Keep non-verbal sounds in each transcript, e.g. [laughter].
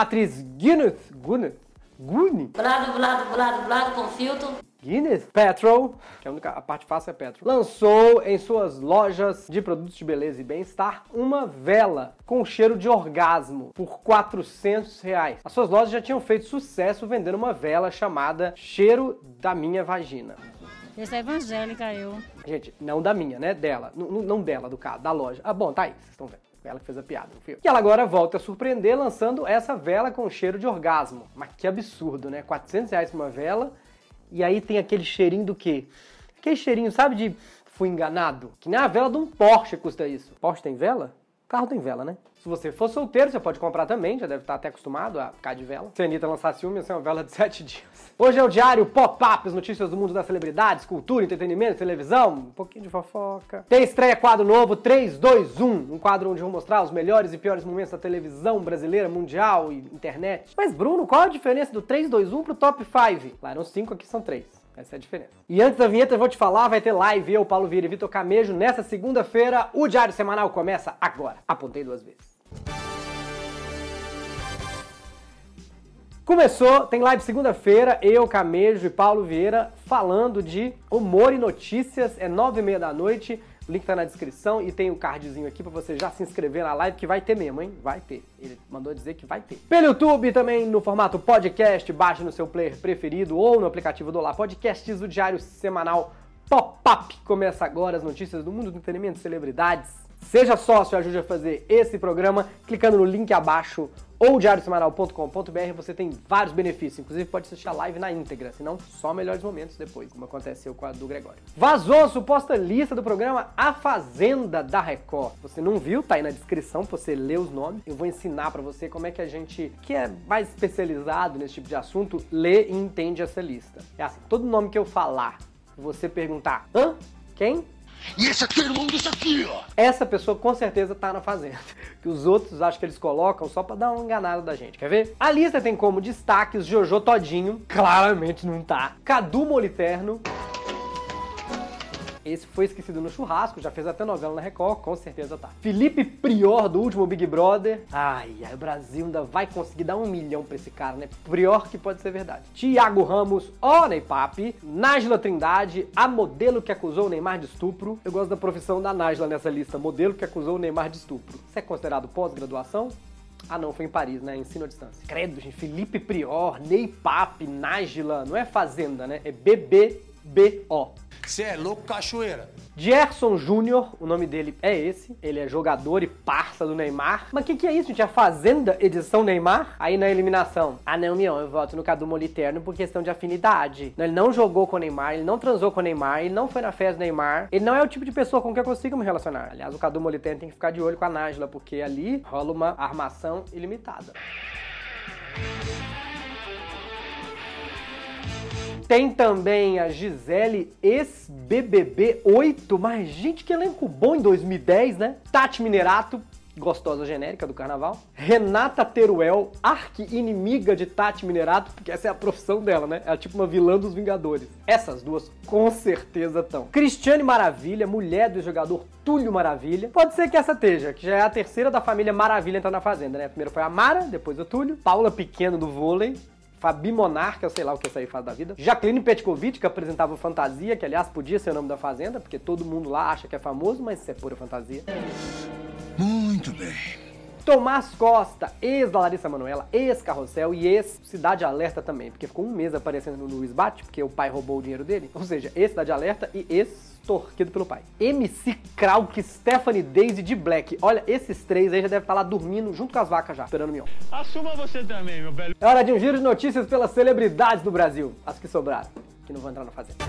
Atriz Gwyneth, Gwyneth, Gwyneth Blado, blado, blado, blado com filtro. Gwyneth Paltrow, que a, única, a parte fácil é Paltrow, lançou em suas lojas de produtos de beleza e bem-estar uma vela com cheiro de orgasmo por 400 reais. As suas lojas já tinham feito sucesso vendendo uma vela chamada Cheiro da Minha Vagina. Essa é evangélica, eu. Gente, não da minha, né? Dela. N não dela, do caso, da loja. Ah, bom, tá aí, vocês estão vendo. Ela que fez a piada, eu. E ela agora volta a surpreender lançando essa vela com cheiro de orgasmo. Mas que absurdo, né? 400 reais uma vela e aí tem aquele cheirinho do quê? Aquele cheirinho, sabe, de fui enganado? Que nem a vela de um Porsche custa isso. Porsche tem vela? Carro tem vela, né? Se você for solteiro, você pode comprar também, já deve estar até acostumado a ficar de vela. Se a Anitta lançasse uma, ia ser uma vela de [laughs] 7 dias. Hoje é o diário Pop-Up, as notícias do mundo das celebridades, cultura, entretenimento, televisão, um pouquinho de fofoca. Tem estreia quadro novo 3, 2, 1, um quadro onde vou mostrar os melhores e piores momentos da televisão brasileira, mundial e internet. Mas Bruno, qual a diferença do 3, 2, 1 pro top 5? Lá eram 5, aqui são 3. Essa é a diferença. E antes da vinheta, eu vou te falar, vai ter live eu, Paulo Vieira e Vitor Camejo nessa segunda-feira. O Diário Semanal começa agora. Apontei duas vezes. Começou, tem live segunda-feira, eu, Camejo e Paulo Vieira falando de humor e notícias. É nove e meia da noite. O link tá na descrição e tem o um cardzinho aqui para você já se inscrever na live, que vai ter mesmo, hein? Vai ter. Ele mandou dizer que vai ter. Pelo YouTube também no formato podcast, baixe no seu player preferido ou no aplicativo do Olá Podcasts, o diário semanal Pop-Up. Começa agora as notícias do mundo do entretenimento, celebridades. Seja sócio e ajude a fazer esse programa clicando no link abaixo ou diariosemanal.com.br você tem vários benefícios, inclusive pode assistir a live na íntegra, senão só melhores momentos depois, como aconteceu com a do Gregório. Vazou a suposta lista do programa A Fazenda da Record. Você não viu? Tá aí na descrição pra você ler os nomes. Eu vou ensinar para você como é que a gente, que é mais especializado nesse tipo de assunto, lê e entende essa lista. É assim, todo nome que eu falar, você perguntar, hã? Quem? E esse aqui, irmão desse aqui, ó. Essa pessoa com certeza tá na fazenda. [laughs] Que os outros acho que eles colocam só pra dar uma enganada da gente. Quer ver? A lista tem como destaques Jojo Todinho, claramente não tá. Cadu Moliterno. Esse foi esquecido no churrasco, já fez até novela na Record, com certeza tá. Felipe Prior, do último Big Brother. Ai, ai, o Brasil ainda vai conseguir dar um milhão pra esse cara, né? Prior que pode ser verdade. Tiago Ramos, ó Papi. Nájila Trindade, a modelo que acusou o Neymar de estupro. Eu gosto da profissão da Nájila nessa lista, modelo que acusou o Neymar de estupro. Isso é considerado pós-graduação? Ah não, foi em Paris, né? Ensino à distância. Credo, gente. Felipe Prior, Ney Papi, Nájila. Não é Fazenda, né? É BBBO. Você é louco, cachoeira. Gerson Júnior, o nome dele é esse. Ele é jogador e parça do Neymar. Mas o que, que é isso, gente? A Fazenda edição Neymar? Aí na eliminação. Ah, não, Mion, eu voto no Cadu Moliterno por questão de afinidade. Ele não jogou com o Neymar, ele não transou com o Neymar, ele não foi na festa do Neymar. Ele não é o tipo de pessoa com quem eu consigo me relacionar. Aliás, o Cadu Moliterno tem que ficar de olho com a Nájila, porque ali rola uma armação ilimitada. Tem também a Gisele, ex-BBB 8, mas gente, que elenco bom em 2010, né? Tati Minerato, gostosa genérica do carnaval. Renata Teruel, arqui-inimiga de Tati Minerato, porque essa é a profissão dela, né? Ela é tipo uma vilã dos Vingadores. Essas duas com certeza estão. Cristiane Maravilha, mulher do jogador Túlio Maravilha. Pode ser que essa esteja, que já é a terceira da família Maravilha entrar na Fazenda, né? Primeiro foi a Mara, depois o Túlio. Paula Pequeno do vôlei. Fabi Monarca, sei lá o que essa aí faz da vida. Jacqueline Petkovic, que apresentava Fantasia, que aliás podia ser o nome da Fazenda, porque todo mundo lá acha que é famoso, mas isso é pura fantasia. Muito bem. Tomás Costa, ex da Larissa Manoela, ex Carrossel e ex Cidade Alerta também, porque ficou um mês aparecendo no Luiz Bate, porque o pai roubou o dinheiro dele. Ou seja, ex Cidade Alerta e ex torquido pelo pai. MC Krauk, Stephanie Daisy de Black. Olha, esses três aí já devem estar lá dormindo junto com as vacas já, esperando o mion. Assuma você também, meu velho. É hora de um giro de notícias pelas celebridades do Brasil. As que sobraram, que não vão entrar na fazenda.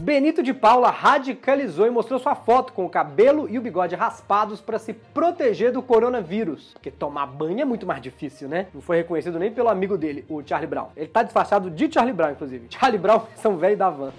Benito de Paula radicalizou e mostrou sua foto com o cabelo e o bigode raspados para se proteger do coronavírus. Porque tomar banho é muito mais difícil, né? Não foi reconhecido nem pelo amigo dele, o Charlie Brown. Ele tá disfarçado de Charlie Brown, inclusive. [laughs] Charlie Brown, são velho da van.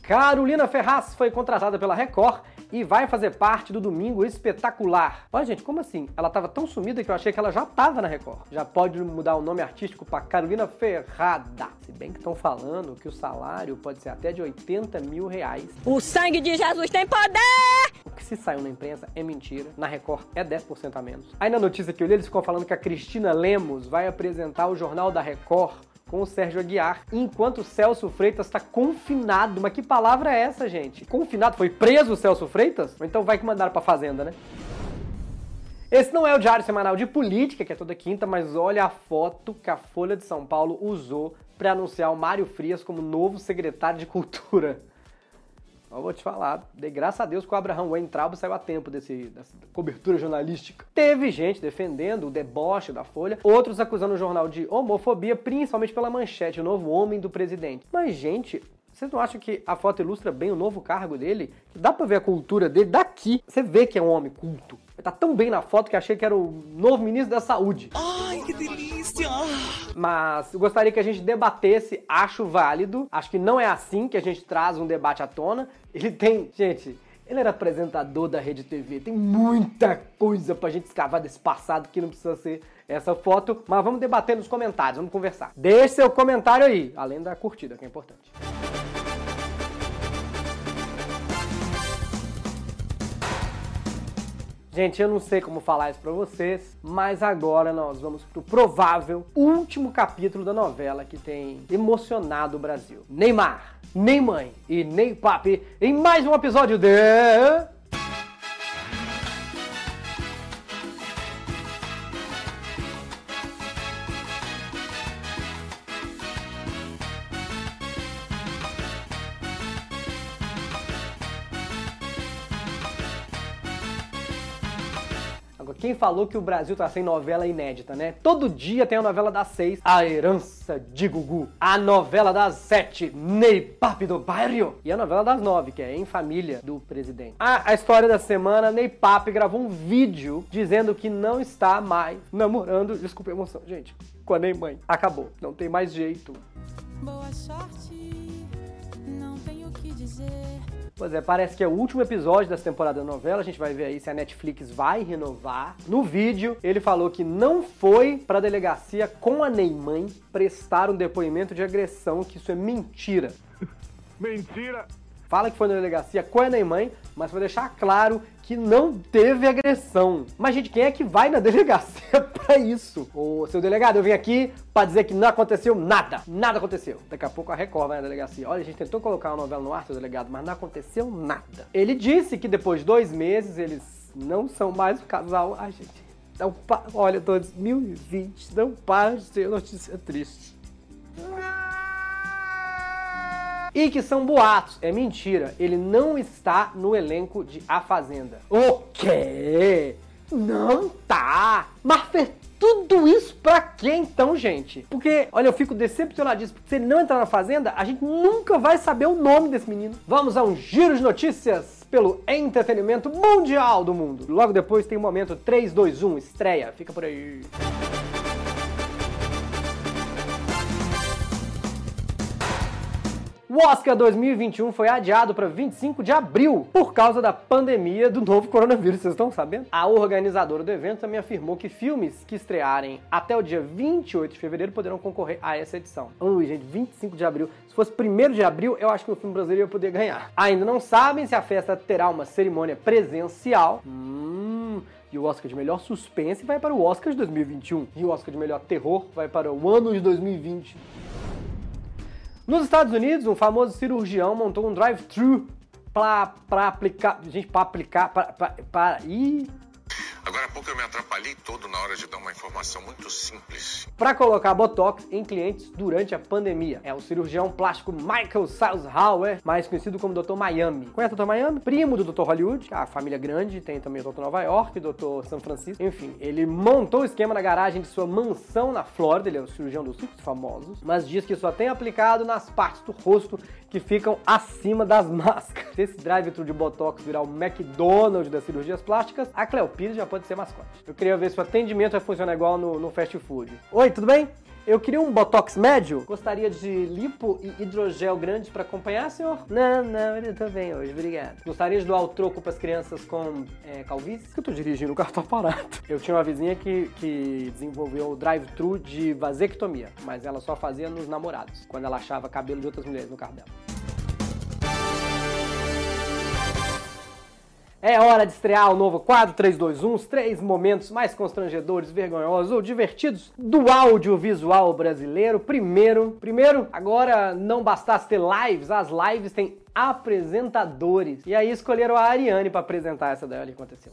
Carolina Ferraz foi contratada pela Record e vai fazer parte do Domingo Espetacular. Olha, gente, como assim? Ela tava tão sumida que eu achei que ela já tava na Record. Já pode mudar o nome artístico para Carolina Ferrada. Se bem que estão falando que o salário pode ser até de 80 mil reais. O sangue de Jesus tem poder! O se saiu na imprensa, é mentira. Na Record é 10% a menos. Aí na notícia que eu li, eles ficam falando que a Cristina Lemos vai apresentar o Jornal da Record com o Sérgio Aguiar, enquanto o Celso Freitas está confinado. Mas que palavra é essa, gente? Confinado? Foi preso o Celso Freitas? Ou então vai que mandaram pra fazenda, né? Esse não é o Diário Semanal de Política, que é toda quinta, mas olha a foto que a Folha de São Paulo usou para anunciar o Mário Frias como novo secretário de Cultura. Eu vou te falar, de graças a Deus que o Abraham Weintraub saiu a tempo desse, dessa cobertura jornalística. Teve gente defendendo o deboche da Folha, outros acusando o jornal de homofobia, principalmente pela manchete, o novo homem do presidente. Mas, gente, vocês não acham que a foto ilustra bem o novo cargo dele? Dá pra ver a cultura dele daqui. Você vê que é um homem culto. Ele tá tão bem na foto que achei que era o novo ministro da saúde. Ai, que delícia! Mas gostaria que a gente debatesse, acho válido. Acho que não é assim que a gente traz um debate à tona. Ele tem, gente, ele era apresentador da Rede TV. Tem muita coisa pra gente escavar desse passado que não precisa ser essa foto. Mas vamos debater nos comentários, vamos conversar. Deixe seu comentário aí, além da curtida, que é importante. Gente, eu não sei como falar isso pra vocês, mas agora nós vamos pro provável último capítulo da novela que tem emocionado o Brasil. Neymar, Neymar e Ney Papi em mais um episódio de... quem falou que o Brasil tá sem novela inédita, né? Todo dia tem a novela das seis, A Herança de Gugu. A novela das sete, Ney Papi do Bairro. E a novela das nove, que é Em Família do Presidente. Ah, a história da semana, Ney Papi gravou um vídeo dizendo que não está mais namorando, desculpa a emoção, gente, com a Ney Mãe. Acabou, não tem mais jeito. Boa sorte, não tenho o que dizer. Pois é, parece que é o último episódio dessa temporada da novela. A gente vai ver aí se a Netflix vai renovar. No vídeo, ele falou que não foi pra delegacia com a Neymar prestar um depoimento de agressão, que isso é mentira. [laughs] Mentira! Fala que foi na delegacia com a Neymar, mas vai deixar claro que não teve agressão. Mas, gente, quem é que vai na [laughs] delegacia pra isso? Ô, seu delegado, eu vim aqui pra dizer que não aconteceu nada. Nada aconteceu. Daqui a pouco a Record vai na delegacia. Olha, a gente tentou colocar uma novela no ar, seu delegado, mas não aconteceu nada. Ele disse que depois de dois meses eles não são mais um casal. Ai, gente. Não pa... Olha, 2020 não para de ser notícia triste. E que são boatos. É mentira. Ele não está no elenco de A Fazenda. O quê? Não tá. Mas fez tudo isso pra quê então, gente? Porque, olha, eu fico decepcionadíssimo. Se ele não entrar na Fazenda, a gente nunca vai saber o nome desse menino. Vamos a um giro de notícias pelo entretenimento mundial do mundo. Logo depois tem o momento 3, 2, 1, estreia. Fica por aí. O Oscar 2021 foi adiado para 25 de abril por causa da pandemia do novo coronavírus, vocês estão sabendo? A organizadora do evento também afirmou que filmes que estrearem até o dia 28 de fevereiro poderão concorrer a essa edição. Ui, gente, 25 de abril. Se fosse 1 de abril, eu acho que o filme brasileiro ia poder ganhar. Ainda não sabem se a festa terá uma cerimônia presencial. Hum. E o Oscar de melhor suspense vai para o Oscar de 2021. E o Oscar de melhor terror vai para o ano de 2020. Nos Estados Unidos, um famoso cirurgião montou um drive-thru pra aplicar. Gente, pra aplicar. Pra, pra, ih, Agora há pouco eu me atrapalhei todo na hora de dar uma informação muito simples. para colocar botox em clientes durante a pandemia. É o cirurgião plástico Michael Salzhauer, mais conhecido como Dr. Miami. Conhece o Dr. Miami? Primo do Dr. Hollywood, a família grande, tem também o Dr. Nova York, Dr. São Francisco. Enfim, ele montou o esquema na garagem de sua mansão na Flórida, ele é o cirurgião dos ricos famosos, mas diz que só tem aplicado nas partes do rosto que ficam acima das [laughs] máscaras. Se esse drive-thru de botox virar o McDonald's das cirurgias plásticas, a Cleo já pode ser mascote. Eu queria ver se o atendimento vai funcionar igual no, no fast food. Oi, tudo bem? Eu queria um botox médio. Gostaria de lipo e hidrogel grandes para acompanhar, senhor? Não, não, eu tô bem hoje, obrigado. Gostaria de doar o troco para as crianças com é, calvície? Que eu tô dirigindo, o carro tá parado. Eu tinha uma vizinha que, que desenvolveu o drive-thru de vasectomia, mas ela só fazia nos namorados, quando ela achava cabelo de outras mulheres no carro dela. É hora de estrear o novo quadro 321, os três momentos mais constrangedores, vergonhosos ou divertidos do audiovisual brasileiro. Primeiro, primeiro, agora não bastasse ter lives, as lives têm apresentadores. E aí escolheram a Ariane para apresentar essa daí, olha o que aconteceu.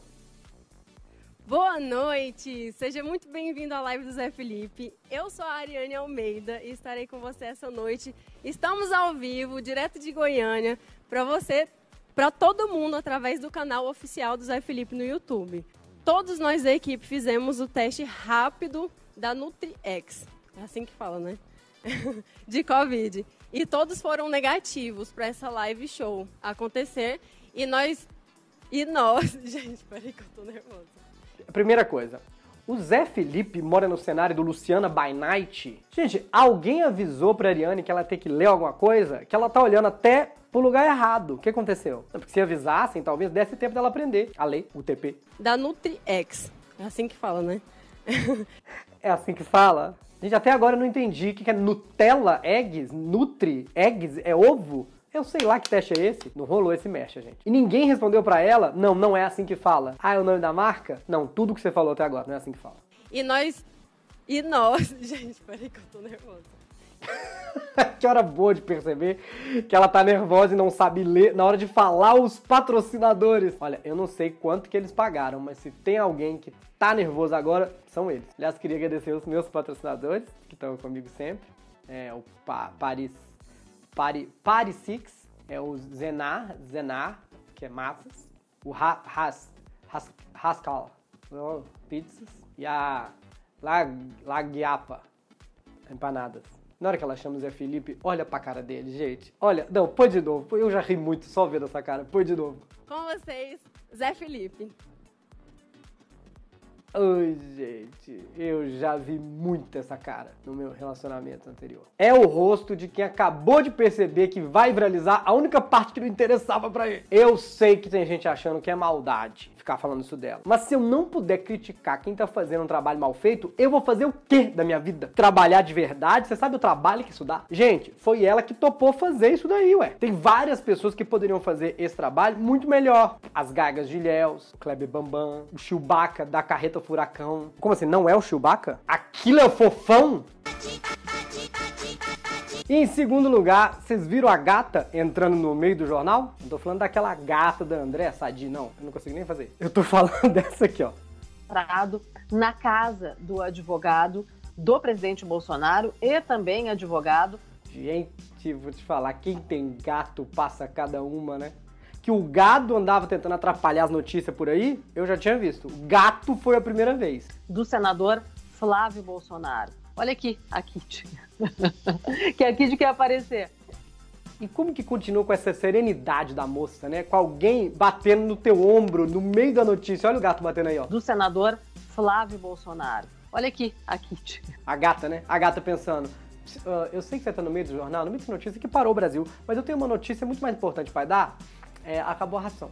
Boa noite! Seja muito bem-vindo à live do Zé Felipe. Eu sou a Ariane Almeida e estarei com você essa noite. Estamos ao vivo, direto de Goiânia, para você, para todo mundo, através do canal oficial do Zé Felipe no YouTube. Todos nós da equipe fizemos o teste rápido da NutriX. É assim que fala, né? [laughs] de Covid. E todos foram negativos para essa live show acontecer. E nós. E nós. [laughs] Gente, peraí que eu tô nervosa. Primeira coisa, o Zé Felipe mora no cenário do Luciana by Night. Gente, alguém avisou pra Ariane que ela tem que ler alguma coisa? Que ela tá olhando até pro lugar errado. O que aconteceu? Porque se avisassem, talvez desse tempo dela aprender a ler o TP. Da NutriX. É assim que fala, né? [laughs] É assim que fala? Gente, até agora eu não entendi o que é Nutella Eggs, Nutri Eggs, é ovo? Eu sei lá que teste é esse. Não rolou esse mexe, gente. E ninguém respondeu pra ela, não, não é assim que fala. Ah, é o nome da marca? Não, tudo que você falou até agora não é assim que fala. E nós. E nós. [laughs] Gente, peraí que eu tô nervosa. [laughs] que hora boa de perceber que ela tá nervosa e não sabe ler na hora de falar os patrocinadores. Olha, eu não sei quanto que eles pagaram, mas se tem alguém que tá nervoso agora, são eles. Aliás, queria agradecer os meus patrocinadores, que estão comigo sempre. É o pa Paris Pari, Pari Six, é o Zenar, Zenar, que é massas, o ha, Has, Has, pizzas, e a La, Lagiapa, empanadas. Na hora que ela chama o Zé Felipe, olha pra cara dele, gente. Olha, não, põe de novo. Eu já ri muito só vendo essa cara. Põe de novo. Com vocês, Zé Felipe. Ai, gente, eu já vi muito essa cara no meu relacionamento anterior. É o rosto de quem acabou de perceber que vai viralizar a única parte que não interessava para ele. Eu sei que tem gente achando que é maldade ficar falando isso dela. Mas se eu não puder criticar quem tá fazendo um trabalho mal feito, eu vou fazer o quê da minha vida? Trabalhar de verdade? Você sabe o trabalho que isso dá? Gente, foi ela que topou fazer isso daí, ué. Tem várias pessoas que poderiam fazer esse trabalho muito melhor. As Gagas de Ilhéus, o Kleber Bambam, o Chewbacca da Carreta Furacão. Como assim, não é o Chewbacca? Aquilo é o fofão? E em segundo lugar, vocês viram a gata entrando no meio do jornal? Não tô falando daquela gata da André Sadi, não. Eu não consigo nem fazer. Eu tô falando [laughs] dessa aqui, ó. Na casa do advogado do presidente Bolsonaro e também advogado. Gente, vou te falar, quem tem gato passa cada uma, né? Que o gado andava tentando atrapalhar as notícias por aí, eu já tinha visto. O gato foi a primeira vez. Do senador Flávio Bolsonaro. Olha aqui, [laughs] a Kit. que a Kit quer aparecer. E como que continua com essa serenidade da moça, né? Com alguém batendo no teu ombro no meio da notícia. Olha o gato batendo aí, ó. Do senador Flávio Bolsonaro. Olha aqui, a Kit. A gata, né? A gata pensando. Uh, eu sei que você tá no meio do jornal, no meio dessa notícia que parou o Brasil, mas eu tenho uma notícia muito mais importante para dar. É, acabou a ração.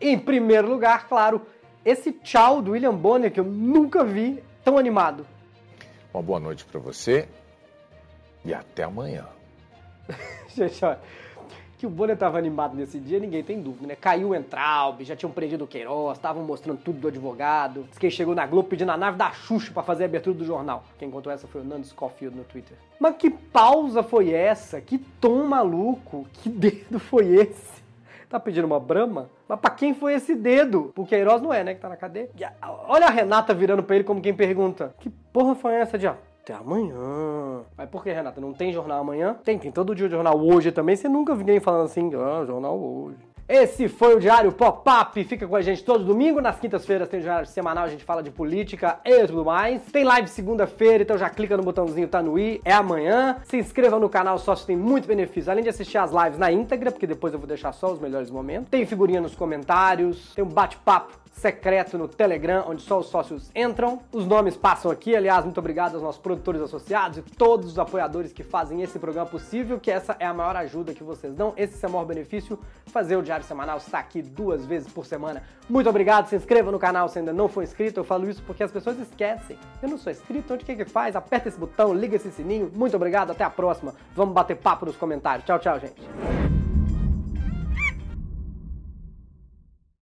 Em primeiro lugar, claro, esse tchau do William Bonner que eu nunca vi tão animado. Uma boa noite para você e até amanhã. [laughs] Gente, olha, que o Bonner tava animado nesse dia, ninguém tem dúvida, né? Caiu o Entraub, já tinham prendido o Queiroz, estavam mostrando tudo do advogado. Diz que chegou na Globo pedindo a nave da Xuxa para fazer a abertura do jornal. Quem contou essa foi o Nando Scofield no Twitter. Mas que pausa foi essa? Que tom maluco? Que [laughs] dedo foi esse? Tá pedindo uma brama? Mas pra quem foi esse dedo? O Queiroz não é, né? Que tá na cadeia. Olha a Renata virando pra ele como quem pergunta: Que porra foi essa de até amanhã? Mas por que, Renata? Não tem jornal amanhã? Tem, tem todo dia o jornal hoje também. Você nunca viu ninguém falando assim, ah, jornal hoje. Esse foi o Diário Pop-Up. Fica com a gente todo domingo. Nas quintas-feiras tem o Diário Semanal, a gente fala de política e tudo mais. Tem live segunda-feira, então já clica no botãozinho tá no i. É amanhã. Se inscreva no canal sócio, tem muito benefício. Além de assistir as lives na íntegra, porque depois eu vou deixar só os melhores momentos. Tem figurinha nos comentários, tem um bate-papo secreto no Telegram, onde só os sócios entram. Os nomes passam aqui. Aliás, muito obrigado aos nossos produtores associados e todos os apoiadores que fazem esse programa possível, que essa é a maior ajuda que vocês dão. Esse é o maior benefício, fazer o Diário Semanal está aqui duas vezes por semana. Muito obrigado, se inscreva no canal se ainda não for inscrito. Eu falo isso porque as pessoas esquecem. Eu não sou inscrito, onde que que faz? Aperta esse botão, liga esse sininho. Muito obrigado, até a próxima. Vamos bater papo nos comentários. Tchau, tchau, gente.